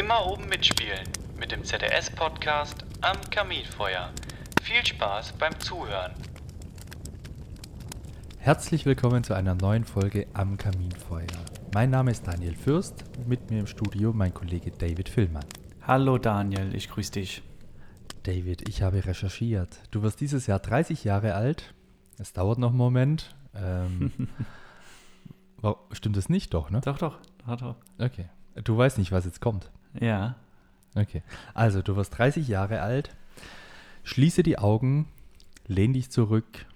Immer oben mitspielen mit dem ZDS-Podcast am Kaminfeuer. Viel Spaß beim Zuhören. Herzlich willkommen zu einer neuen Folge am Kaminfeuer. Mein Name ist Daniel Fürst, mit mir im Studio mein Kollege David Villmann. Hallo Daniel, ich grüße dich. David, ich habe recherchiert. Du wirst dieses Jahr 30 Jahre alt. Es dauert noch einen Moment. Ähm, stimmt das nicht doch, ne? Doch, doch, doch, doch. Okay. Du weißt nicht, was jetzt kommt. Ja. Okay. Also, du wirst 30 Jahre alt. Schließe die Augen, lehn dich zurück,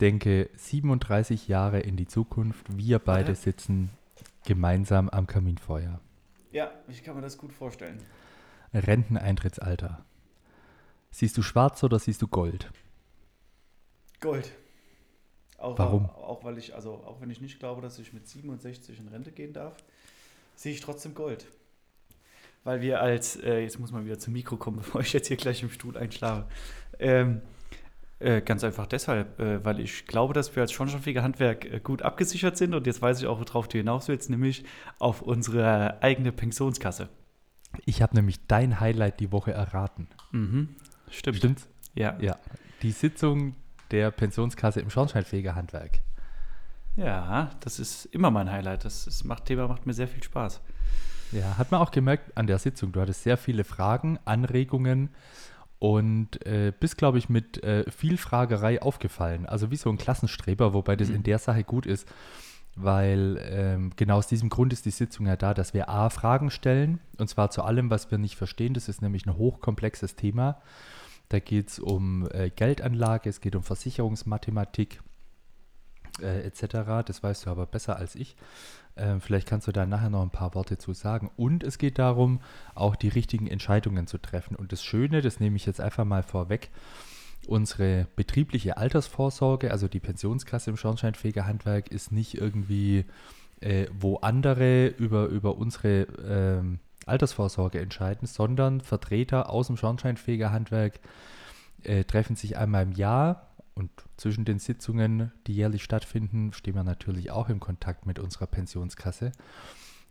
denke 37 Jahre in die Zukunft. Wir beide Ja. sitzen gemeinsam am Kaminfeuer. Ja, ich kann mir das gut vorstellen. Renteneintrittsalter. Siehst du schwarz oder siehst du Gold? Gold. Auch, Warum? Auch weil ich, also auch wenn ich nicht glaube, dass ich mit 67 in Rente gehen darf, sehe ich trotzdem Gold. Weil wir als, äh, jetzt muss man wieder zum Mikro kommen, bevor ich jetzt hier gleich im Stuhl einschlafe. Ähm, äh, ganz einfach deshalb, äh, weil ich glaube, dass wir als Schornsteinfeger Handwerk äh, gut abgesichert sind und jetzt weiß ich auch, worauf du hinaus willst, nämlich auf unsere eigene Pensionskasse. Ich habe nämlich dein Highlight die Woche erraten. Mhm. Stimmt. Stimmt's? Ja. Ja. Die Sitzung der Pensionskasse im Schornsteinfegerhandwerk. Ja, das ist immer mein Highlight. Das ist, macht, Thema macht mir sehr viel Spaß. Ja, hat man auch gemerkt an der Sitzung. Du hattest sehr viele Fragen, Anregungen und äh, bist, glaube ich, mit äh, viel Fragerei aufgefallen. Also wie so ein Klassenstreber, wobei das Mhm. in der Sache gut ist, weil ähm, genau aus diesem Grund ist die Sitzung ja da, dass wir A, Fragen stellen, und zwar zu allem, was wir nicht verstehen. Das ist nämlich ein hochkomplexes Thema. Da geht es um äh, Geldanlage, es geht um Versicherungsmathematik äh, etc. Das weißt du aber besser als ich. Ähm, vielleicht kannst du da nachher noch ein paar Worte zu sagen. Und es geht darum, auch die richtigen Entscheidungen zu treffen. Und das Schöne, das nehme ich jetzt einfach mal vorweg, unsere betriebliche Altersvorsorge, also die Pensionskasse im Schornsteinfegerhandwerk, ist nicht irgendwie, äh, wo andere über, über unsere ähm, Altersvorsorge entscheiden, sondern Vertreter aus dem Schornsteinfegerhandwerk äh, treffen sich einmal im Jahr und zwischen den Sitzungen, die jährlich stattfinden, stehen wir natürlich auch im Kontakt mit unserer Pensionskasse,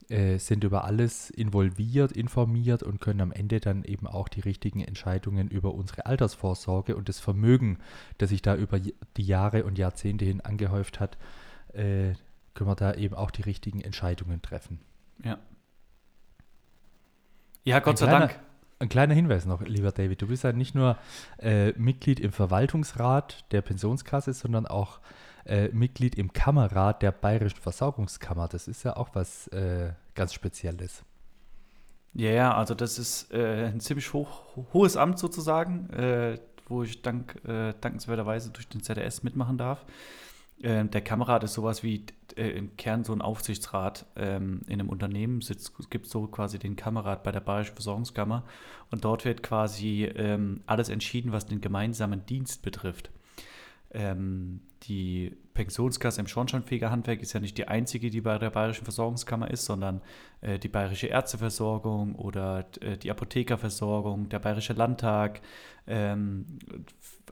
äh, sind über alles involviert, informiert und können am Ende dann eben auch die richtigen Entscheidungen über unsere Altersvorsorge und das Vermögen, das sich da über die Jahre und Jahrzehnte hin angehäuft hat, äh, können wir da eben auch die richtigen Entscheidungen treffen. Ja. Ja, Gott Ein sei kleiner- Dank. Ein kleiner Hinweis noch, lieber David. Du bist ja nicht nur äh, Mitglied im Verwaltungsrat der Pensionskasse, sondern auch äh, Mitglied im Kammerrat der Bayerischen Versorgungskammer. Das ist ja auch was äh, ganz Spezielles. Ja, ja, also das ist äh, ein ziemlich hoch, hohes Amt sozusagen, äh, wo ich dank, äh, dankenswerterweise durch den ZDS mitmachen darf. Ähm, der Kammerrat ist sowas wie äh, im Kern so ein Aufsichtsrat ähm, in einem Unternehmen. Es gibt so quasi den Kammerrat bei der Bayerischen Versorgungskammer und dort wird quasi ähm, alles entschieden, was den gemeinsamen Dienst betrifft. Ähm, die Pensionskasse im Schornsteinfegerhandwerk ist ja nicht die einzige, die bei der Bayerischen Versorgungskammer ist, sondern äh, die Bayerische Ärzteversorgung oder äh, die Apothekerversorgung, der Bayerische Landtag, ähm,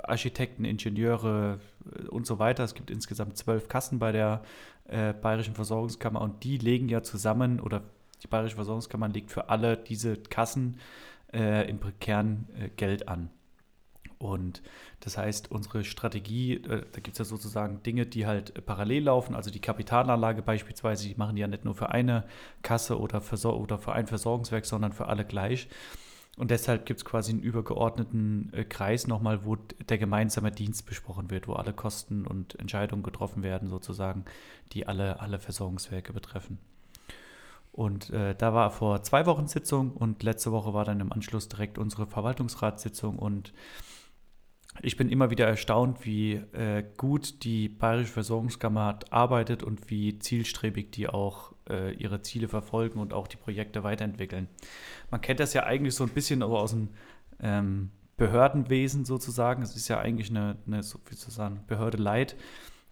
Architekten, Ingenieure äh, und so weiter. Es gibt insgesamt zwölf Kassen bei der äh, Bayerischen Versorgungskammer und die legen ja zusammen oder die Bayerische Versorgungskammer legt für alle diese Kassen äh, im Kern äh, Geld an. Und das heißt, unsere Strategie, äh, da gibt es ja sozusagen Dinge, die halt äh, parallel laufen. Also die Kapitalanlage beispielsweise, die machen die ja nicht nur für eine Kasse oder, Versor oder für ein Versorgungswerk, sondern für alle gleich. Und deshalb gibt es quasi einen übergeordneten äh, Kreis nochmal, wo der gemeinsame Dienst besprochen wird, wo alle Kosten und Entscheidungen getroffen werden, sozusagen, die alle, alle Versorgungswerke betreffen. Und äh, da war vor zwei Wochen Sitzung und letzte Woche war dann im Anschluss direkt unsere Verwaltungsratssitzung und ich bin immer wieder erstaunt, wie äh, gut die Bayerische Versorgungskammer arbeitet und wie zielstrebig die auch äh, ihre Ziele verfolgen und auch die Projekte weiterentwickeln. Man kennt das ja eigentlich so ein bisschen aus dem ähm, Behördenwesen sozusagen. Es ist ja eigentlich eine, eine so, wie soll ich sagen, Behörde Light.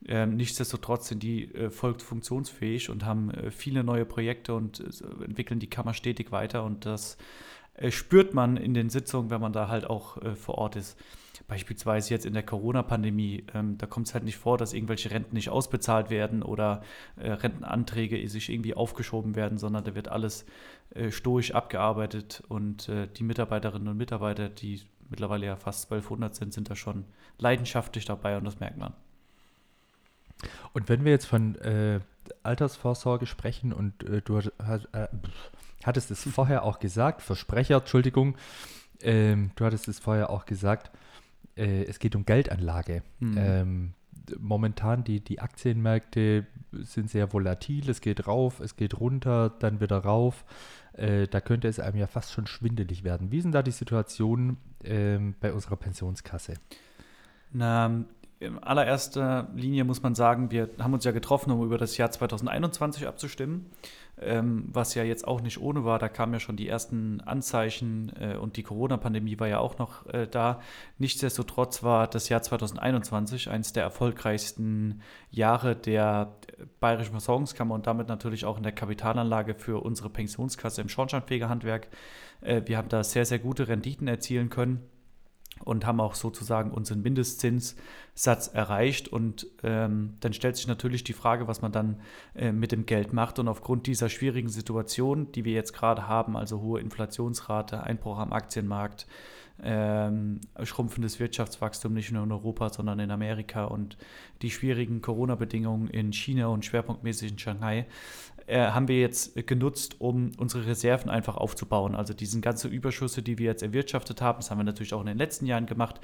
Ähm, nichtsdestotrotz sind die äh, voll funktionsfähig und haben äh, viele neue Projekte und äh, entwickeln die Kammer stetig weiter und das äh, spürt man in den Sitzungen, wenn man da halt auch äh, vor Ort ist. Beispielsweise jetzt in der Corona-Pandemie, ähm, da kommt es halt nicht vor, dass irgendwelche Renten nicht ausbezahlt werden oder äh, Rentenanträge sich irgendwie aufgeschoben werden, sondern da wird alles äh, stoisch abgearbeitet und äh, die Mitarbeiterinnen und Mitarbeiter, die mittlerweile ja fast 1200 sind, sind da schon leidenschaftlich dabei und das merkt man. Und wenn wir jetzt von äh, Altersvorsorge sprechen und äh, du hast, äh, hattest es vorher auch gesagt, Versprecher, Entschuldigung, ähm, du hattest es vorher auch gesagt, äh, es geht um Geldanlage. Mhm. Ähm, momentan die, die Aktienmärkte sind sehr volatil, es geht rauf, es geht runter, dann wieder rauf. Äh, da könnte es einem ja fast schon schwindelig werden. Wie ist denn da die Situation ähm, bei unserer Pensionskasse? Na, in allererster Linie muss man sagen, wir haben uns ja getroffen, um über das Jahr 2021 abzustimmen, ähm, was ja jetzt auch nicht ohne war. Da kamen ja schon die ersten Anzeichen äh, und die Corona-Pandemie war ja auch noch äh, da. Nichtsdestotrotz war das Jahr 2021 eines der erfolgreichsten Jahre der Bayerischen Versorgungskammer und damit natürlich auch in der Kapitalanlage für unsere Pensionskasse im Schornsteinfegerhandwerk. Äh, wir haben da sehr, sehr gute Renditen erzielen können und haben auch sozusagen unseren Mindestzinssatz erreicht. Und ähm, dann stellt sich natürlich die Frage, was man dann äh, mit dem Geld macht. Und aufgrund dieser schwierigen Situation, die wir jetzt gerade haben, also hohe Inflationsrate, Einbruch am Aktienmarkt, ähm, schrumpfendes Wirtschaftswachstum nicht nur in Europa, sondern in Amerika und die schwierigen Corona-Bedingungen in China und schwerpunktmäßig in Shanghai, äh, haben wir jetzt genutzt, um unsere Reserven einfach aufzubauen. Also diesen ganzen Überschüsse, die wir jetzt erwirtschaftet haben, das haben wir natürlich auch in den letzten Jahren gemacht,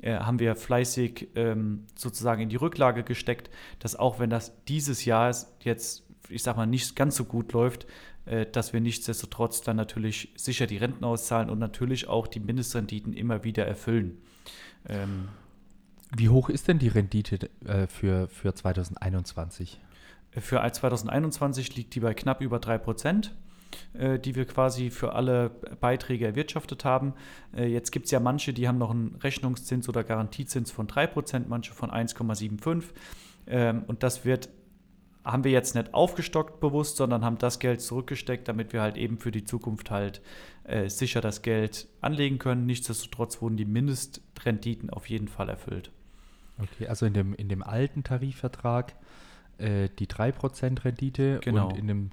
äh, haben wir fleißig ähm, sozusagen in die Rücklage gesteckt, dass auch wenn das dieses Jahr jetzt, ich sag mal, nicht ganz so gut läuft, äh, dass wir nichtsdestotrotz dann natürlich sicher die Renten auszahlen und natürlich auch die Mindestrenditen immer wieder erfüllen. Ähm, Wie hoch ist denn die Rendite äh, für, für 2021? Für 2021 liegt die bei knapp über 3 Prozent äh, die wir quasi für alle Beiträge erwirtschaftet haben. Äh, jetzt gibt es ja manche, die haben noch einen Rechnungszins oder Garantiezins von 3%, manche von 1,75%. Ähm, und das wird, haben wir jetzt nicht aufgestockt bewusst, sondern haben das Geld zurückgesteckt, damit wir halt eben für die Zukunft halt äh, sicher das Geld anlegen können. Nichtsdestotrotz wurden die Mindestrenditen auf jeden Fall erfüllt. Okay, also in dem, in dem alten Tarifvertrag äh, die 3% Rendite genau. und in dem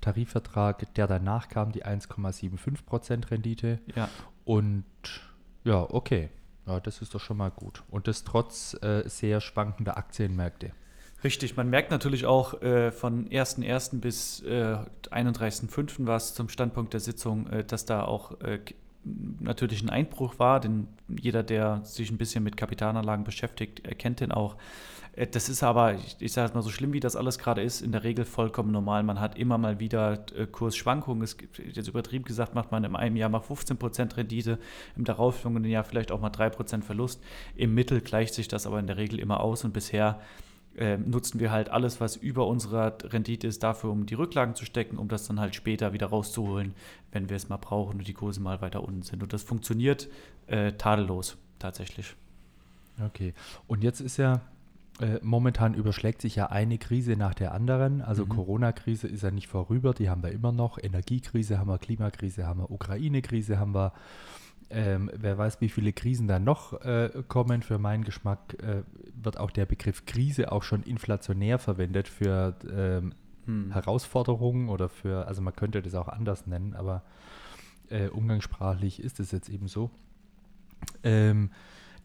Tarifvertrag, der danach kam, die 1,75% Rendite. Ja. Und ja, okay. Ja, das ist doch schon mal gut. Und das trotz äh, sehr schwankender Aktienmärkte. Richtig, man merkt natürlich auch äh, von 1.1. bis äh, 31.5. war es zum Standpunkt der Sitzung, äh, dass da auch äh, natürlich ein Einbruch war, denn jeder, der sich ein bisschen mit Kapitalanlagen beschäftigt, erkennt den auch. Äh, das ist aber, ich, sage mal, so schlimm wie das alles gerade ist, in der Regel vollkommen normal. Man hat immer mal wieder äh, Kursschwankungen. Es gibt, jetzt übertrieben gesagt, macht man in einem Jahr mal 15% Rendite, im darauffolgenden Jahr vielleicht auch mal 3% Verlust. Im Mittel gleicht sich das aber in der Regel immer aus und bisher äh, nutzen wir halt alles, was über unserer Rendite ist, dafür, um die Rücklagen zu stecken, um das dann halt später wieder rauszuholen, wenn wir es mal brauchen und die Kurse mal weiter unten sind. Und das funktioniert äh, tadellos tatsächlich. Okay. Und jetzt ist ja äh, momentan überschlägt sich ja eine Krise nach der anderen. Also mhm. Corona-Krise ist ja nicht vorüber, die haben wir immer noch. Energiekrise haben wir, Klimakrise haben wir, Ukraine-Krise haben wir. Ähm, wer weiß, wie viele Krisen da noch äh, kommen. Für meinen Geschmack äh, wird auch der Begriff Krise auch schon inflationär verwendet für ähm, hm. Herausforderungen oder für, also man könnte das auch anders nennen, aber äh, umgangssprachlich ist es jetzt eben so. Ähm,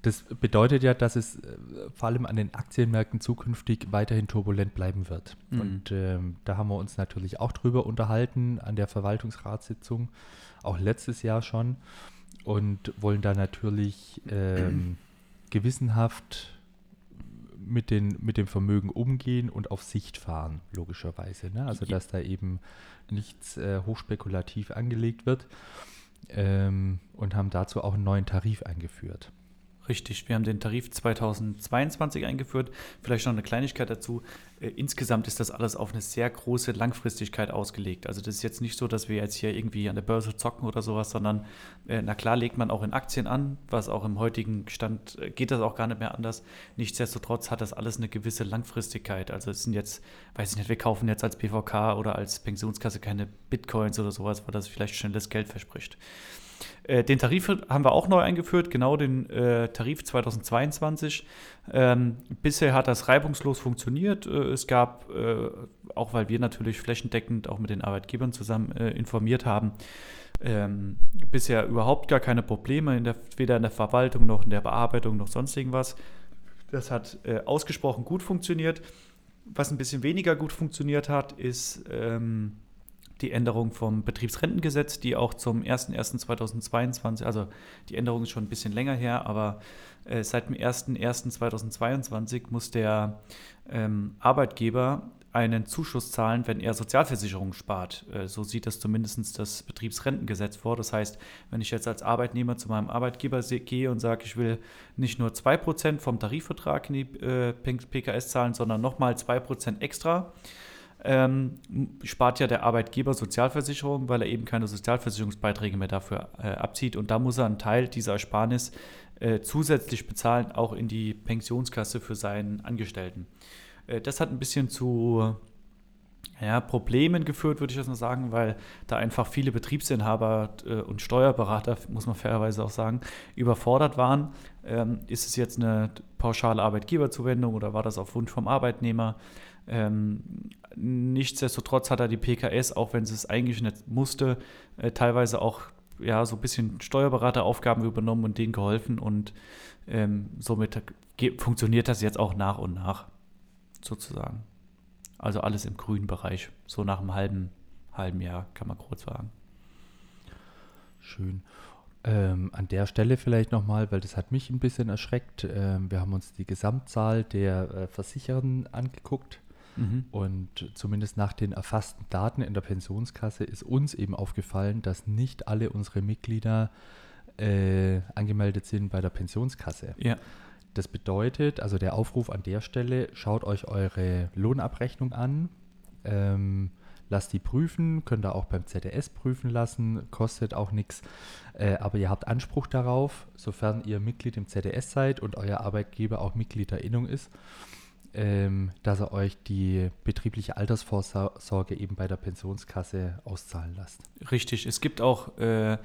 das bedeutet ja, dass es äh, vor allem an den Aktienmärkten zukünftig weiterhin turbulent bleiben wird. Mhm. Und ähm, da haben wir uns natürlich auch drüber unterhalten an der Verwaltungsratssitzung, auch letztes Jahr schon, und wollen da natürlich ähm, gewissenhaft mit, den, mit dem Vermögen umgehen und auf Sicht fahren, logischerweise. Ne? Also, dass da eben nichts äh, hochspekulativ angelegt wird ähm, und haben dazu auch einen neuen Tarif eingeführt. Richtig, wir haben den Tarif 2022 eingeführt. Vielleicht noch eine Kleinigkeit dazu. Äh, insgesamt ist das alles auf eine sehr große Langfristigkeit ausgelegt. Also das ist jetzt nicht so, dass wir jetzt hier irgendwie an der Börse zocken oder sowas, sondern äh, na klar legt man auch in Aktien an, was auch im heutigen Stand äh, geht das auch gar nicht mehr anders. Nichtsdestotrotz hat das alles eine gewisse Langfristigkeit. Also es sind jetzt, weiß ich nicht, wir kaufen jetzt als BVK oder als Pensionskasse keine Bitcoins oder sowas, weil das vielleicht schnelles Geld verspricht. Äh, den Tarif haben wir auch neu eingeführt, genau den äh, Tarif 2022. Ähm, bisher hat das reibungslos funktioniert. Äh, es gab, äh, auch weil wir natürlich flächendeckend auch mit den Arbeitgebern zusammen äh, informiert haben, ähm, bisher überhaupt gar keine Probleme, in der, weder in der Verwaltung noch in der Bearbeitung noch sonst irgendwas. Das hat äh, ausgesprochen gut funktioniert. Was ein bisschen weniger gut funktioniert hat, ist ähm, die Änderung vom Betriebsrentengesetz, die auch zum 01.01.2022, also die Änderung ist schon ein bisschen länger her, aber äh, seit dem 01.01.2022 muss der ähm, Arbeitgeber einen Zuschuss zahlen, wenn er Sozialversicherung spart. Äh, so sieht das zumindest das Betriebsrentengesetz vor. Das heißt, wenn ich jetzt als Arbeitnehmer zu meinem Arbeitgeber gehe und sage, ich will nicht nur 2% vom Tarifvertrag in die äh, PKS zahlen, sondern nochmal 2% extra, ähm, spart ja der Arbeitgeber Sozialversicherung, weil er eben keine Sozialversicherungsbeiträge mehr dafür äh, abzieht. Und da muss er einen Teil dieser Ersparnis äh, zusätzlich bezahlen, auch in die Pensionskasse für seinen Angestellten. Äh, das hat ein bisschen zu ja, Problemen geführt, würde ich jetzt mal sagen, weil da einfach viele Betriebsinhaber äh, und Steuerberater, muss man fairerweise auch sagen, überfordert waren. Ähm, ist es jetzt eine pauschale Arbeitgeberzuwendung oder war das auf Wunsch vom Arbeitnehmer? Ähm, nichtsdestotrotz hat er die PKS, auch wenn sie es eigentlich nicht musste, äh, teilweise auch ja, so ein bisschen Steuerberateraufgaben übernommen und denen geholfen und ähm, somit funktioniert das jetzt auch nach und nach sozusagen. Also alles im grünen Bereich, so nach einem halben, halben Jahr, kann man kurz sagen. Schön. Ähm, an der Stelle vielleicht nochmal, weil das hat mich ein bisschen erschreckt. Ähm, wir haben uns die Gesamtzahl der äh, Versicherten angeguckt. Mhm. Und zumindest nach den erfassten Daten in der Pensionskasse ist uns eben aufgefallen, dass nicht alle unsere Mitglieder äh, angemeldet sind bei der Pensionskasse. Ja. Das bedeutet, also der Aufruf an der Stelle, schaut euch eure Lohnabrechnung an, ähm, lasst die prüfen, könnt ihr auch beim ZDS prüfen lassen, kostet auch nichts, äh, aber ihr habt Anspruch darauf, sofern ihr Mitglied im ZDS seid und euer Arbeitgeber auch Mitglied der Innung ist, ähm, dass er euch die betriebliche Altersvorsorge eben bei der Pensionskasse auszahlen lasst. Richtig, es gibt auch äh,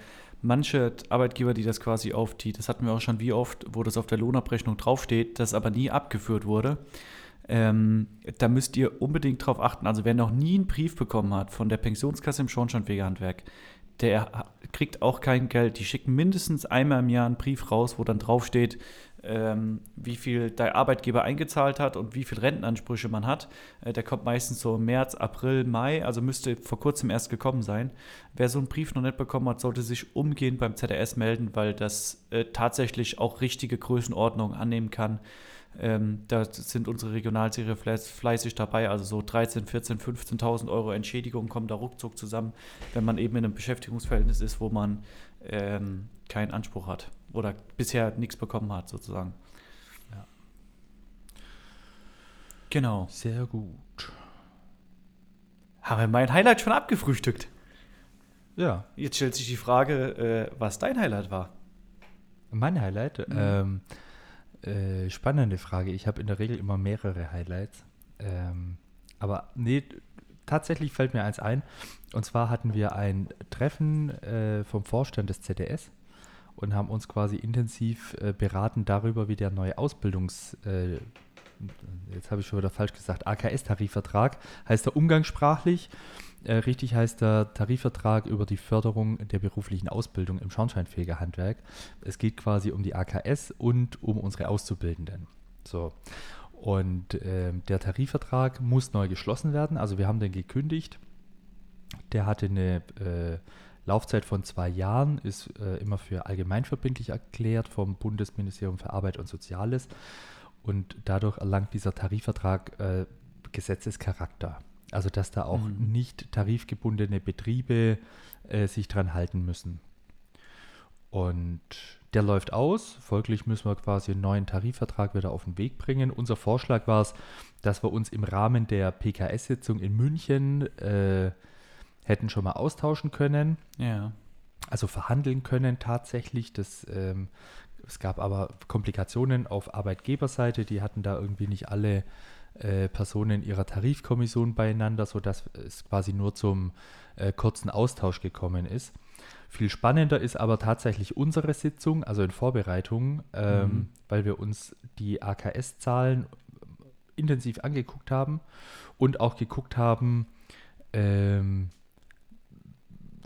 manche Arbeitgeber, die das quasi auf die, das hatten wir auch schon wie oft, wo das auf der Lohnabrechnung draufsteht, das aber nie abgeführt wurde. Ähm, da müsst ihr unbedingt drauf achten. Also wer noch nie einen Brief bekommen hat von der Pensionskasse im Schornsteinfegerhandwerk, der kriegt auch kein Geld. Die schicken mindestens einmal im Jahr einen Brief raus, wo dann draufsteht, ähm, wie viel der Arbeitgeber eingezahlt hat und wie viel Rentenansprüche man hat. Äh, der kommt meistens so März, April, Mai, also müsste vor kurzem erst gekommen sein. Wer so einen Brief noch nicht bekommen hat, sollte sich umgehend beim ZDS melden, weil das äh, tatsächlich auch richtige Größenordnungen annehmen kann. Ähm, da sind unsere Regionalserie fleißig dabei. Also so 13, 14, 15.000 Euro Entschädigung kommen da ruckzuck zusammen, wenn man eben in einem Beschäftigungsverhältnis ist, wo man ähm, keinen Anspruch hat oder bisher nichts bekommen hat, sozusagen. Ja. Genau. Sehr gut. Haben wir mein Highlight schon abgefrühstückt? Ja. Jetzt stellt sich die Frage, äh, was dein Highlight war. Mein Highlight? Mhm. Ähm, äh, spannende Frage. Ich habe in der Regel immer mehrere Highlights. Ähm, aber nee, tatsächlich fällt mir eins ein. Und zwar hatten wir ein Treffen äh, vom Vorstand des ZDS und haben uns quasi intensiv äh, beraten darüber, wie der neue Ausbildungs... Äh, jetzt habe ich schon wieder falsch gesagt, AKS-Tarifvertrag heißt er umgangssprachlich. Äh, richtig heißt der Tarifvertrag über die Förderung der beruflichen Ausbildung im Schornsteinfegerhandwerk. Es geht quasi um die AKS und um unsere Auszubildenden. So. Und äh, der Tarifvertrag muss neu geschlossen werden. Also wir haben den gekündigt. Der hatte eine äh, Laufzeit von zwei Jahren, ist äh, immer für allgemeinverbindlich erklärt vom Bundesministerium für Arbeit und Soziales. Und dadurch erlangt dieser Tarifvertrag äh, Gesetzescharakter. Also dass da auch mhm. nicht tarifgebundene Betriebe äh, sich dran halten müssen. Und der läuft aus, folglich müssen wir quasi einen neuen Tarifvertrag wieder auf den Weg bringen. Unser Vorschlag war es, dass wir uns im Rahmen der PKS-Sitzung in München äh, hätten schon mal austauschen können. Ja. Also verhandeln können tatsächlich. Das, ähm, es gab aber Komplikationen auf Arbeitgeberseite, die hatten da irgendwie nicht alle äh, Personen ihrer Tarifkommission beieinander, sodass es quasi nur zum äh, kurzen Austausch gekommen ist. Viel spannender ist aber tatsächlich unsere Sitzung, also in Vorbereitung, ähm, Mhm. weil wir uns die AKS-Zahlen intensiv angeguckt haben und auch geguckt haben, ähm,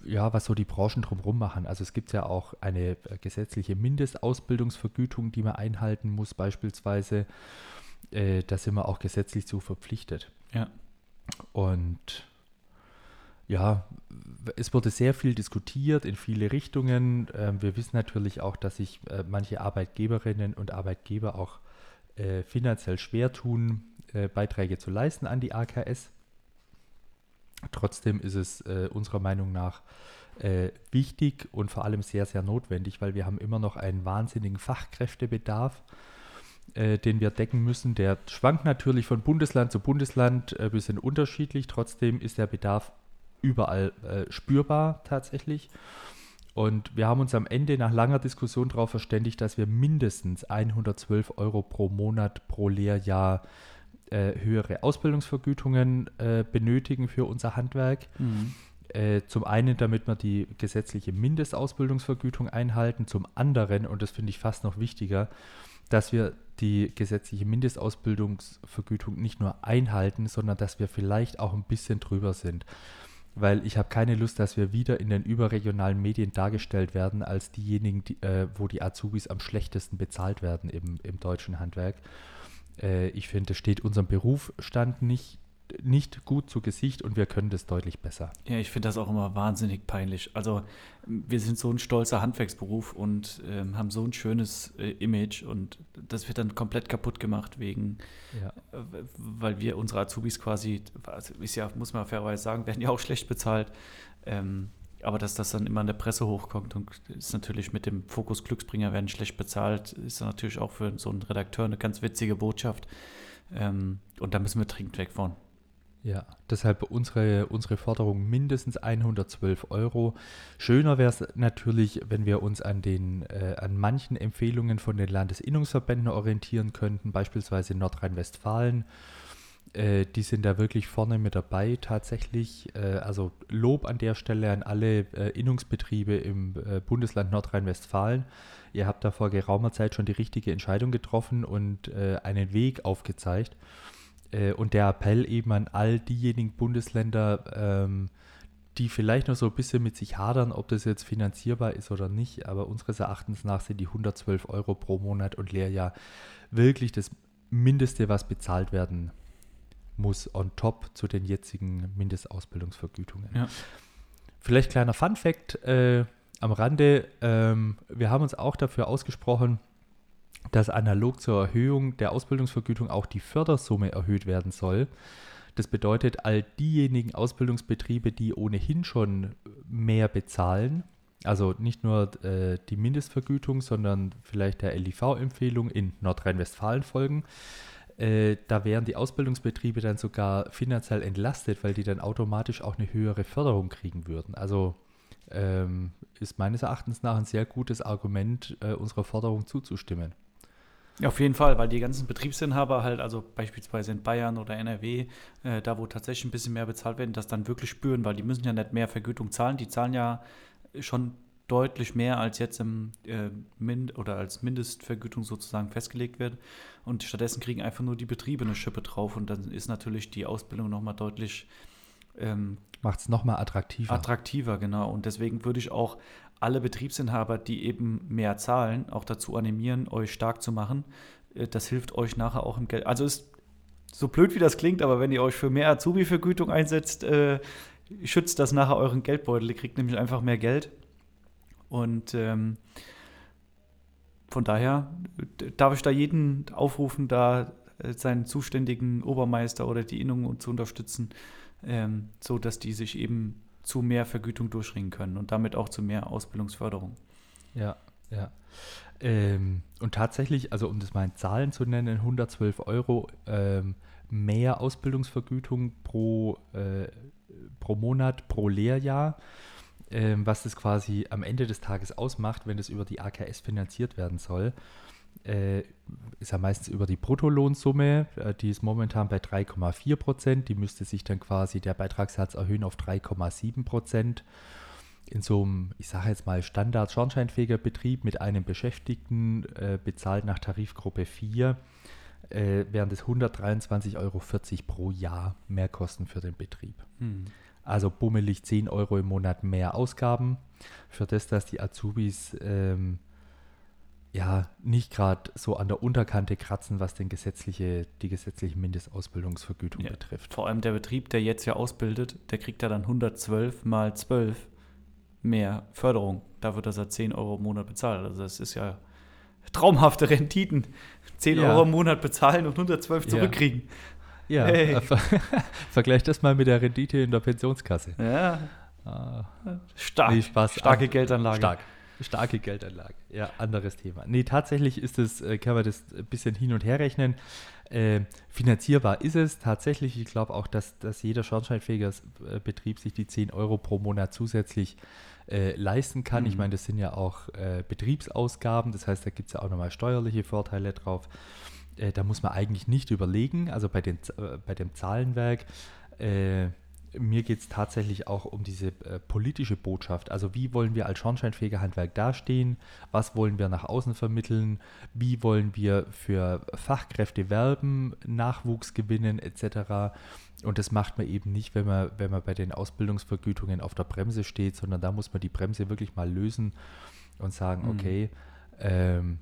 ja, was so die Branchen drumherum machen. Also es gibt ja auch eine äh, gesetzliche Mindestausbildungsvergütung, die man einhalten muss, beispielsweise. Äh, da sind wir auch gesetzlich zu verpflichtet. Ja. Und ja, es wurde sehr viel diskutiert in viele Richtungen. Ähm, wir wissen natürlich auch, dass sich äh, manche Arbeitgeberinnen und Arbeitgeber auch äh, finanziell schwer tun, äh, Beiträge zu leisten an die AKS. Trotzdem ist es äh, unserer Meinung nach äh, wichtig und vor allem sehr, sehr notwendig, weil wir haben immer noch einen wahnsinnigen Fachkräftebedarf, äh, den wir decken müssen. Der schwankt natürlich von Bundesland zu Bundesland äh, ein bisschen unterschiedlich. Trotzdem ist der Bedarf überall äh, spürbar tatsächlich. Und wir haben uns am Ende nach langer Diskussion darauf verständigt, dass wir mindestens 112 Euro pro Monat pro Lehrjahr äh, höhere Ausbildungsvergütungen äh, benötigen für unser Handwerk. Mhm. Äh, zum einen, damit wir die gesetzliche Mindestausbildungsvergütung einhalten, zum anderen, und das finde ich fast noch wichtiger, dass wir die gesetzliche Mindestausbildungsvergütung nicht nur einhalten, sondern dass wir vielleicht auch ein bisschen drüber sind. Weil ich habe keine Lust, dass wir wieder in den überregionalen Medien dargestellt werden als diejenigen, die, äh, wo die Azubis am schlechtesten bezahlt werden im, im deutschen Handwerk. Äh, ich finde, das steht unserem Berufsstand nicht, nicht gut zu Gesicht und wir können das deutlich besser. Ja, ich finde das auch immer wahnsinnig peinlich. Also wir sind so ein stolzer Handwerksberuf und ähm, haben so ein schönes äh, Image und das wird dann komplett kaputt gemacht wegen, Ja. äh, weil wir unsere Azubis quasi, also ist ja, muss man fairerweise sagen, werden ja auch schlecht bezahlt. Ähm, aber dass das dann immer in der Presse hochkommt und ist natürlich mit dem Fokus Glücksbringer werden schlecht bezahlt, ist natürlich auch für so einen Redakteur eine ganz witzige Botschaft. Ähm, und da müssen wir dringend weg von. Ja, deshalb unsere, unsere Forderung mindestens 112 Euro. Schöner wäre es natürlich, wenn wir uns an, den, äh, an manchen Empfehlungen von den Landesinnungsverbänden orientieren könnten, beispielsweise Nordrhein-Westfalen. Äh, die sind da wirklich vorne mit dabei tatsächlich. Äh, also Lob an der Stelle an alle äh, Innungsbetriebe im äh, Bundesland Nordrhein-Westfalen. Ihr habt da vor geraumer Zeit schon die richtige Entscheidung getroffen und äh, einen Weg aufgezeigt. Äh, und der Appell eben an all diejenigen Bundesländer, ähm, die vielleicht noch so ein bisschen mit sich hadern, ob das jetzt finanzierbar ist oder nicht. Aber unseres Erachtens nach sind die 112 Euro pro Monat und Lehrjahr wirklich das Mindeste, was bezahlt werden muss, on top zu den jetzigen Mindestausbildungsvergütungen. Ja. Vielleicht kleiner Fun Fact äh, am Rande. Ähm, wir haben uns auch dafür ausgesprochen, dass analog zur Erhöhung der Ausbildungsvergütung auch die Fördersumme erhöht werden soll. Das bedeutet, all diejenigen Ausbildungsbetriebe, die ohnehin schon mehr bezahlen, also nicht nur äh, die Mindestvergütung, sondern vielleicht der LIV-Empfehlung in Nordrhein-Westfalen folgen, äh, da wären die Ausbildungsbetriebe dann sogar finanziell entlastet, weil die dann automatisch auch eine höhere Förderung kriegen würden. Also ähm, ist meines Erachtens nach ein sehr gutes Argument, äh, unserer Forderung zuzustimmen. Auf jeden Fall, weil die ganzen Betriebsinhaber halt, also beispielsweise in Bayern oder NRW, äh, da wo tatsächlich ein bisschen mehr bezahlt werden, das dann wirklich spüren, weil die müssen ja nicht mehr Vergütung zahlen, die zahlen ja schon deutlich mehr als jetzt im äh, Mind oder als Mindestvergütung sozusagen festgelegt wird. Und stattdessen kriegen einfach nur die Betriebe eine Schippe drauf und dann ist natürlich die Ausbildung nochmal deutlich ähm, Macht es nochmal attraktiver. attraktiver, genau. Und deswegen würde ich auch alle Betriebsinhaber, die eben mehr zahlen, auch dazu animieren, euch stark zu machen. Äh, Das hilft euch nachher auch im Geld. Also ist so blöd wie das klingt, aber wenn ihr euch für mehr Azubi-Vergütung einsetzt, äh, schützt das nachher euren Geldbeutel. Ihr kriegt nämlich einfach mehr Geld. Und ähm, von daher darf ich da jeden aufrufen, da äh, seinen zuständigen Obermeister oder die Innung zu unterstützen, ähm, so dass die sich eben zu mehr Vergütung durchringen können und damit auch zu mehr Ausbildungsförderung. Ja, ja. Ähm, und tatsächlich, also um das mal in Zahlen zu nennen, 112 Euro ähm, mehr Ausbildungsvergütung pro, äh, pro Monat, pro Lehrjahr, ähm, was das quasi am Ende des Tages ausmacht, wenn das über die AKS finanziert werden soll. Äh, ist ja meistens über die Bruttolohnsumme, äh, die ist momentan bei 3,4 Prozent. Die müsste sich dann quasi der Beitragssatz erhöhen auf 3,7 Prozent. in so einem, ich sage jetzt mal, Standard-Schornsteinfegerbetrieb mit einem Beschäftigten, äh, bezahlt nach Tarifgruppe 4, äh, wären das 123,40 Euro pro Jahr Mehrkosten für den Betrieb. Hm. Also bummelig 10 Euro im Monat mehr Ausgaben für das, dass die Azubis ähm, ja nicht gerade so an der Unterkante kratzen, was den gesetzliche, die gesetzliche Mindestausbildungsvergütung Ja. betrifft. Vor allem der Betrieb, der jetzt ja ausbildet, der kriegt ja dann 112 mal 12 mehr Förderung. Da wird er seit 10 Euro im Monat bezahlt. Also das ist ja traumhafte Renditen. 10 Ja. Euro im Monat bezahlen und 112 Ja. zurückkriegen. Ja, Hey. äh, ver vergleich das mal mit der Rendite in der Pensionskasse. Ja, Ah, stark. Nee, Spaß. Starke Geldanlage. Stark. Starke Geldanlage. Ja, anderes Thema. Nee, tatsächlich ist es, äh, kann man das ein bisschen hin und her rechnen. Äh, finanzierbar ist es tatsächlich. Ich glaube auch, dass, dass jeder Schornsteinfegerbetrieb sich die 10 Euro pro Monat zusätzlich äh, leisten kann. Ich Mhm. meine, das sind ja auch äh, Betriebsausgaben. Das heißt, da gibt es ja auch nochmal steuerliche Vorteile drauf. Äh, da muss man eigentlich nicht überlegen. Also bei, den, äh, bei dem Zahlenwerk. Äh, mir geht es tatsächlich auch um diese äh, politische Botschaft. Also wie wollen wir als Schornsteinfegerhandwerk dastehen? Was wollen wir nach außen vermitteln? Wie wollen wir für Fachkräfte werben, Nachwuchs gewinnen etc. Und das macht man eben nicht, wenn man, wenn man bei den Ausbildungsvergütungen auf der Bremse steht, sondern da muss man die Bremse wirklich mal lösen und sagen, Mhm. okay, ähm,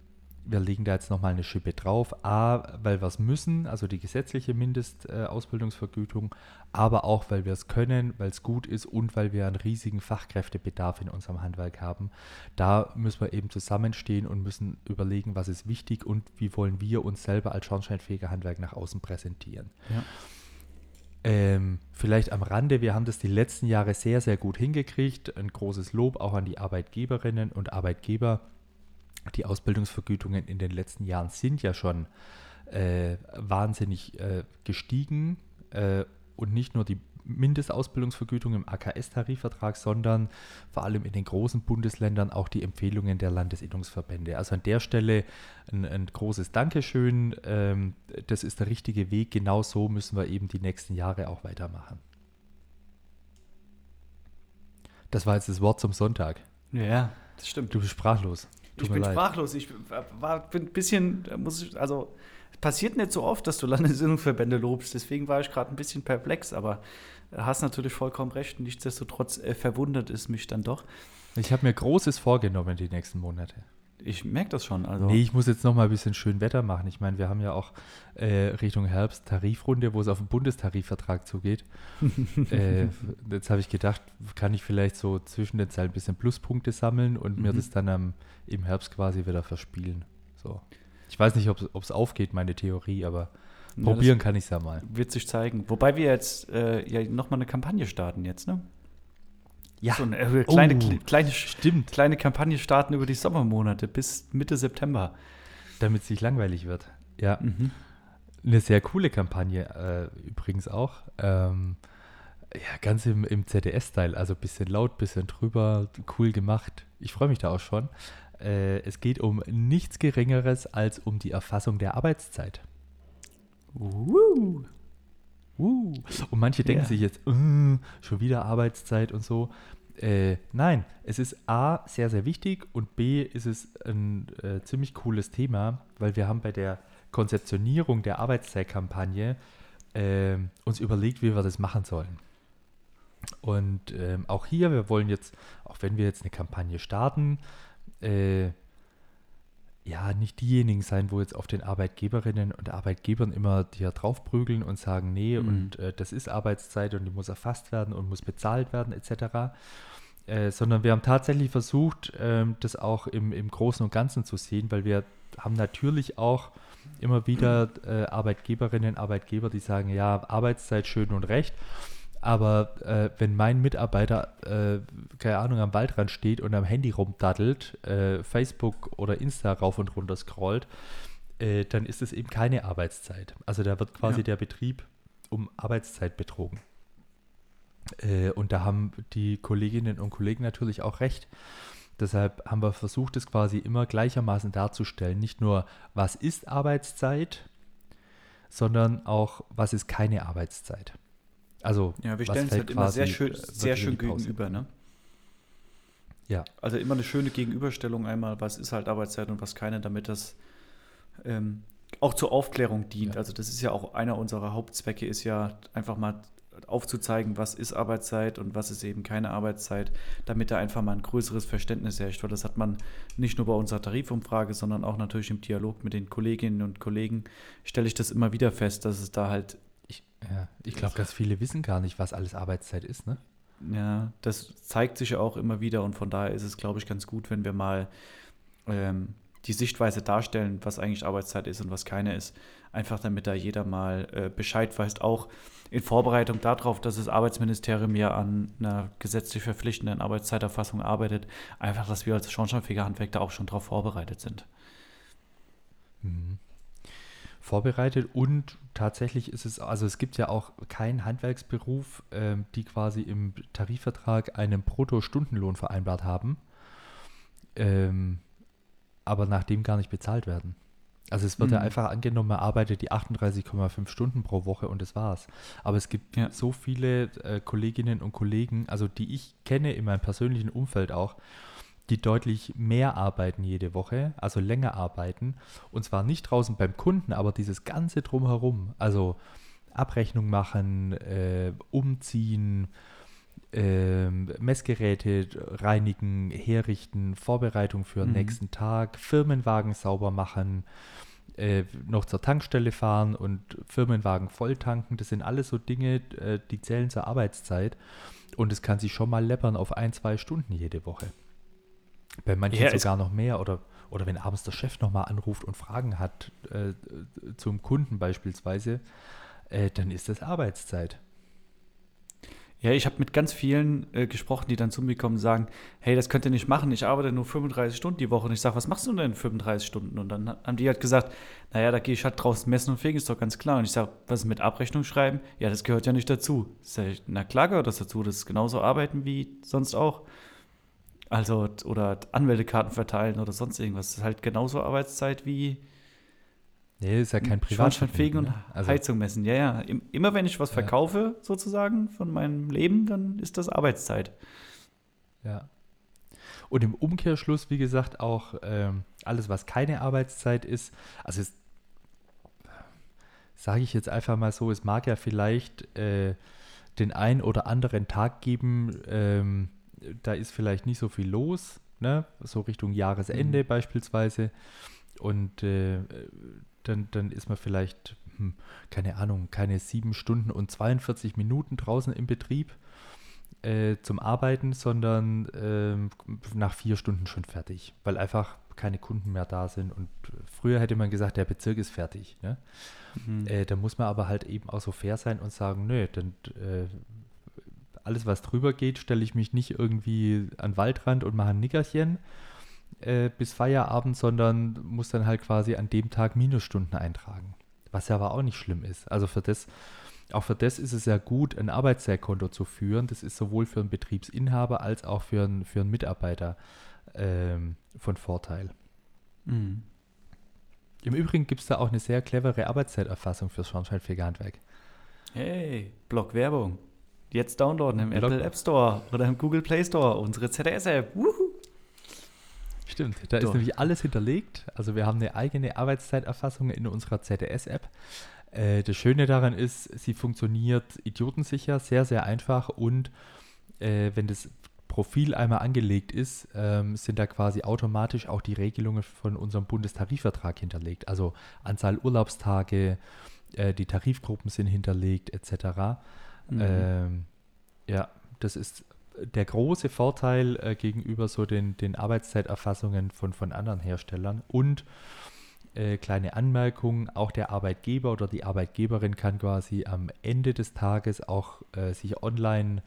wir legen da jetzt nochmal eine Schippe drauf. A, weil wir es müssen, also die gesetzliche Mindestausbildungsvergütung, Ausbildungsvergütung, aber auch, weil wir es können, weil es gut ist und weil wir einen riesigen Fachkräftebedarf in unserem Handwerk haben. Da müssen wir eben zusammenstehen und müssen überlegen, was ist wichtig und wie wollen wir uns selber als schornsteinfähiger Handwerk nach außen präsentieren. Ja. Ähm, vielleicht am Rande, wir haben das die letzten Jahre sehr, sehr gut hingekriegt. Ein großes Lob auch an die Arbeitgeberinnen und Arbeitgeber. Die Ausbildungsvergütungen in den letzten Jahren sind ja schon äh, wahnsinnig äh, gestiegen. Äh, und nicht nur die Mindestausbildungsvergütung im AKS-Tarifvertrag, sondern vor allem in den großen Bundesländern auch die Empfehlungen der Landesinnungsverbände. Also an der Stelle ein, ein großes Dankeschön. Ähm, das ist der richtige Weg. Genau so müssen wir eben die nächsten Jahre auch weitermachen. Das war jetzt das Wort zum Sonntag. Ja, das stimmt. Du bist sprachlos. Ich bin leid. sprachlos. Ich war bin ein bisschen, muss ich, also es passiert nicht so oft, dass du Landesinnungsverbände lobst. Deswegen war ich gerade ein bisschen perplex, aber du hast natürlich vollkommen recht. Nichtsdestotrotz äh, verwundert es mich dann doch. Ich habe mir Großes vorgenommen die nächsten Monate. Ich merke das schon. Also, Nee, ich muss jetzt noch mal ein bisschen schön Wetter machen. Ich meine, wir haben ja auch äh, Richtung Herbst Tarifrunde, wo es auf den Bundestarifvertrag zugeht. äh, jetzt habe ich gedacht, kann ich vielleicht so zwischen den Zeilen ein bisschen Pluspunkte sammeln und mir Mhm. das dann am, im Herbst quasi wieder verspielen. So. Ich weiß nicht, ob es aufgeht, meine Theorie, aber ja, probieren kann ich es ja mal. Wird sich zeigen. Wobei wir jetzt äh, ja nochmal eine Kampagne starten jetzt, ne? Ja, So eine äh, kleine, Oh. kle- kleine, stimmt, kleine Kampagne starten über die Sommermonate bis Mitte September. damit es nicht langweilig wird. Ja. Mhm. Eine sehr coole Kampagne äh, übrigens auch. Ähm, ja, ganz im, im ZDS-Style, also bisschen laut, bisschen drüber, cool gemacht. Ich freue mich da auch schon. Äh, es geht um nichts Geringeres als um die Erfassung der Arbeitszeit. Uh. Uh. Und manche denken Ja. sich jetzt, äh, schon wieder Arbeitszeit und so. Äh, nein, es ist A, sehr, sehr wichtig und B, ist es ein äh, ziemlich cooles Thema, weil wir haben bei der Konzeptionierung der Arbeitszeitkampagne äh, uns überlegt, wie wir das machen sollen. Und ähm, auch hier, wir wollen jetzt, auch wenn wir jetzt eine Kampagne starten, äh, ja, nicht diejenigen sein, wo jetzt auf den Arbeitgeberinnen und Arbeitgebern immer hier draufprügeln und sagen, nee, Mhm. und äh, das ist Arbeitszeit und die muss erfasst werden und muss bezahlt werden, etc. Äh, sondern wir haben tatsächlich versucht, ähm, das auch im, im Großen und Ganzen zu sehen, weil wir haben natürlich auch immer wieder äh, Arbeitgeberinnen und Arbeitgeber, die sagen, ja, Arbeitszeit schön und recht, aber äh, wenn mein Mitarbeiter, äh, keine Ahnung, am Waldrand steht und am Handy rumdaddelt, äh, Facebook oder Insta rauf und runter scrollt, äh, dann ist es eben keine Arbeitszeit. Also da wird quasi Ja. der Betrieb um Arbeitszeit betrogen. Äh, und da haben die Kolleginnen und Kollegen natürlich auch recht. Deshalb haben wir versucht, es quasi immer gleichermaßen darzustellen. Nicht nur, was ist Arbeitszeit, sondern auch, was ist keine Arbeitszeit. Also, Ja, wir stellen es halt immer sehr schön, äh, sehr schön gegenüber, ne? Ja. Also immer eine schöne Gegenüberstellung einmal, was ist halt Arbeitszeit und was keine, damit das ähm, auch zur Aufklärung dient. Ja. Also das ist ja auch einer unserer Hauptzwecke, ist ja einfach mal aufzuzeigen, was ist Arbeitszeit und was ist eben keine Arbeitszeit, damit da einfach mal ein größeres Verständnis herrscht. Weil das hat man nicht nur bei unserer Tarifumfrage, sondern auch natürlich im Dialog mit den Kolleginnen und Kollegen, stelle ich das immer wieder fest, dass es da halt, ja, ich glaube, ganz viele wissen gar nicht, was alles Arbeitszeit ist, ne? ja, das zeigt sich ja auch immer wieder und von daher ist es, glaube ich, ganz gut, wenn wir mal ähm, die Sichtweise darstellen, was eigentlich Arbeitszeit ist und was keine ist. Einfach damit da jeder mal äh, Bescheid weiß, auch in Vorbereitung darauf, dass das Arbeitsministerium ja an einer gesetzlich verpflichtenden Arbeitszeiterfassung arbeitet, einfach, dass wir als Schornsteinfegerhandwerk da auch schon darauf vorbereitet sind. Vorbereitet und tatsächlich ist es, also es gibt ja auch keinen Handwerksberuf, ähm, die quasi im Tarifvertrag einen Brutto-Stundenlohn vereinbart haben, ähm, aber nach dem gar nicht bezahlt werden. Also es wird ja Mhm. einfach angenommen, man arbeitet die 38,5 Stunden pro Woche und das war's. Aber es gibt Ja. so viele äh, Kolleginnen und Kollegen, also die ich kenne in meinem persönlichen Umfeld auch, die deutlich mehr arbeiten jede Woche, also länger arbeiten. Und zwar nicht draußen beim Kunden, aber dieses Ganze drumherum. Also Abrechnung machen, äh, umziehen, ähm, Messgeräte reinigen, herrichten, Vorbereitung für den Mhm. nächsten Tag, Firmenwagen sauber machen, äh, noch zur Tankstelle fahren und Firmenwagen voll tanken. Das sind alles so Dinge, äh, die zählen zur Arbeitszeit. Und es kann sich schon mal läppern auf ein, zwei Stunden jede Woche. Bei manchen Ja, sogar noch mehr oder, oder wenn abends der Chef nochmal anruft und Fragen hat äh, zum Kunden beispielsweise, äh, dann ist das Arbeitszeit. Ja, ich habe mit ganz vielen äh, gesprochen, die dann zu mir kommen und sagen, hey, das könnt ihr nicht machen, ich arbeite nur 35 Stunden die Woche. Und ich sage, was machst du denn in 35 Stunden? Und dann haben die halt gesagt, naja, da gehe ich halt draußen messen und fegen, ist doch ganz klar. Und ich sage, was mit Abrechnung schreiben? Ja, das gehört ja nicht dazu. Sag na klar gehört das dazu, das ist genauso arbeiten wie sonst auch. Also, oder Anmeldekarten verteilen oder sonst irgendwas. Das ist halt genauso Arbeitszeit wie Nee, ist ja kein Schornsteinfegen Privatvergnügen. und Ne? Also, Heizung messen. Ja, ja. Im- Immer wenn ich was Ja. verkaufe, sozusagen, von meinem Leben, dann ist das Arbeitszeit. ja. Und im Umkehrschluss, wie gesagt, auch ähm, alles, was keine Arbeitszeit ist, also es sage ich jetzt einfach mal so, es mag ja vielleicht äh, den einen oder anderen Tag geben, ähm, da ist vielleicht nicht so viel los, ne? so Richtung Jahresende Mhm. beispielsweise. Und äh, dann, dann ist man vielleicht, hm, keine Ahnung, keine sieben Stunden und 42 Minuten draußen im Betrieb äh, zum Arbeiten, sondern ähm, nach vier Stunden schon fertig, weil einfach keine Kunden mehr da sind. Und früher hätte man gesagt, der Bezirk ist fertig. Ne? Mhm. Äh, da muss man aber halt eben auch so fair sein und sagen, nö, dann äh, alles, was drüber geht, stelle ich mich nicht irgendwie an den Waldrand und mache ein Nickerchen äh, bis Feierabend, sondern muss dann halt quasi an dem Tag Minusstunden eintragen. Was ja aber auch nicht schlimm ist. Also für das, auch für das ist es ja gut, ein Arbeitszeitkonto zu führen. Das ist sowohl für einen Betriebsinhaber als auch für einen, für einen Mitarbeiter ähm, von Vorteil. Mhm. Im Übrigen gibt es da auch eine sehr clevere Arbeitszeiterfassung fürs Schornsteinfegerhandwerk. Hey, Blog Werbung. Jetzt downloaden im Apple App Store oder im Google Play Store, unsere ZDS-App. Stimmt, da ist nämlich alles hinterlegt. Also wir haben eine eigene Arbeitszeiterfassung in unserer ZDS-App. Äh, das Schöne daran ist, sie funktioniert idiotensicher, sehr, sehr einfach und äh, wenn das Profil einmal angelegt ist, ähm, sind da quasi automatisch auch die Regelungen von unserem Bundestarifvertrag hinterlegt. Also Anzahl Urlaubstage, äh, die Tarifgruppen sind hinterlegt, etc. Mhm. Ähm, ja, das ist der große Vorteil äh, gegenüber so den, den Arbeitszeiterfassungen von, von anderen Herstellern. Und äh, kleine Anmerkung, auch der Arbeitgeber oder die Arbeitgeberin kann quasi am Ende des Tages auch äh, sich online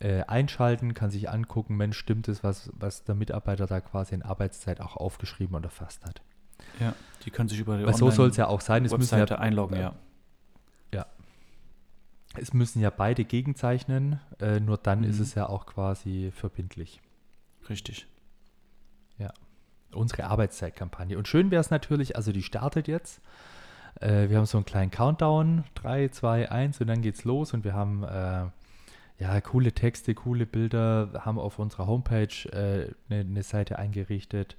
äh, einschalten, kann sich angucken, Mensch, stimmt es, was, was der Mitarbeiter da quasi in Arbeitszeit auch aufgeschrieben und erfasst hat. Ja, die können sich über die Weil so soll es ja auch sein. Es müssen ja einloggen, ja. Es müssen ja beide gegenzeichnen, äh, nur dann ist Mhm. es ja auch quasi verbindlich. Richtig. Unsere Arbeitszeitkampagne. Und schön wäre es natürlich, also die startet jetzt. Äh, wir haben so einen kleinen Countdown, 3, 2, 1 und dann geht's los und wir haben äh, ja, coole Texte, coole Bilder, haben auf unserer Homepage äh, eine, eine Seite eingerichtet,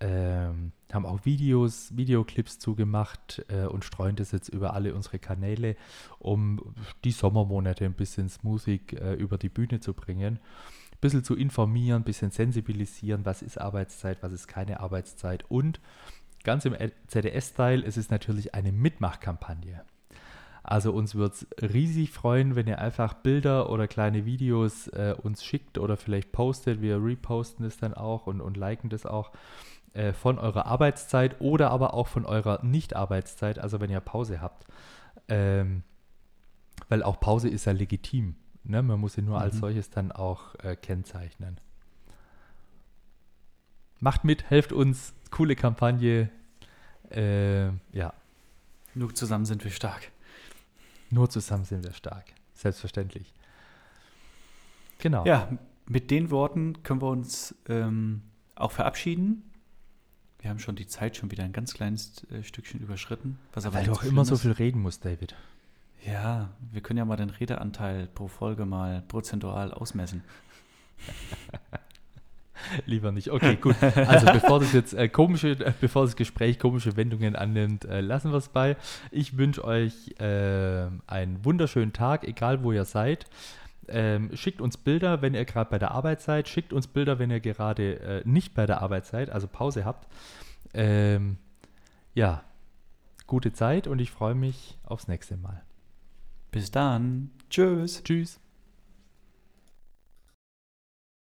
ähm, haben auch Videos, Videoclips zugemacht äh, und streuen das jetzt über alle unsere Kanäle, um die Sommermonate ein bisschen smoothig äh, über die Bühne zu bringen. Ein bisschen zu informieren, ein bisschen sensibilisieren, was ist Arbeitszeit, was ist keine Arbeitszeit und ganz im ZDS-Style, es ist natürlich eine Mitmachkampagne. Also uns würde es riesig freuen, wenn ihr einfach Bilder oder kleine Videos äh, uns schickt oder vielleicht postet. Wir reposten es dann auch und, und liken das auch äh, von eurer Arbeitszeit oder aber auch von eurer Nicht-Arbeitszeit, also wenn ihr Pause habt. Ähm, weil auch Pause ist ja legitim. Ne? Man muss sie nur mhm. als solches dann auch äh, kennzeichnen. Macht mit, helft uns, coole Kampagne. Äh, ja. Nur zusammen sind wir stark. Nur zusammen sind wir stark. Selbstverständlich. Genau. Ja, mit den Worten können wir uns ähm, auch verabschieden. Wir haben schon die Zeit schon wieder ein ganz kleines äh, Stückchen überschritten. Weil du auch immer ist. so viel reden musst, David. Ja, wir können ja mal den Redeanteil pro Folge mal prozentual ausmessen. Lieber nicht. Okay, gut. Also bevor das jetzt äh, komische, äh, bevor das Gespräch komische Wendungen annimmt, äh, lassen wir es bei. Ich wünsche euch äh, einen wunderschönen Tag, egal wo ihr seid. Ähm, schickt uns Bilder, wenn ihr gerade bei der Arbeit seid. Schickt uns Bilder, wenn ihr gerade äh, nicht bei der Arbeit seid, also Pause habt. Ähm, ja, gute Zeit und ich freue mich aufs nächste Mal. Bis dann. Tschüss. Tschüss.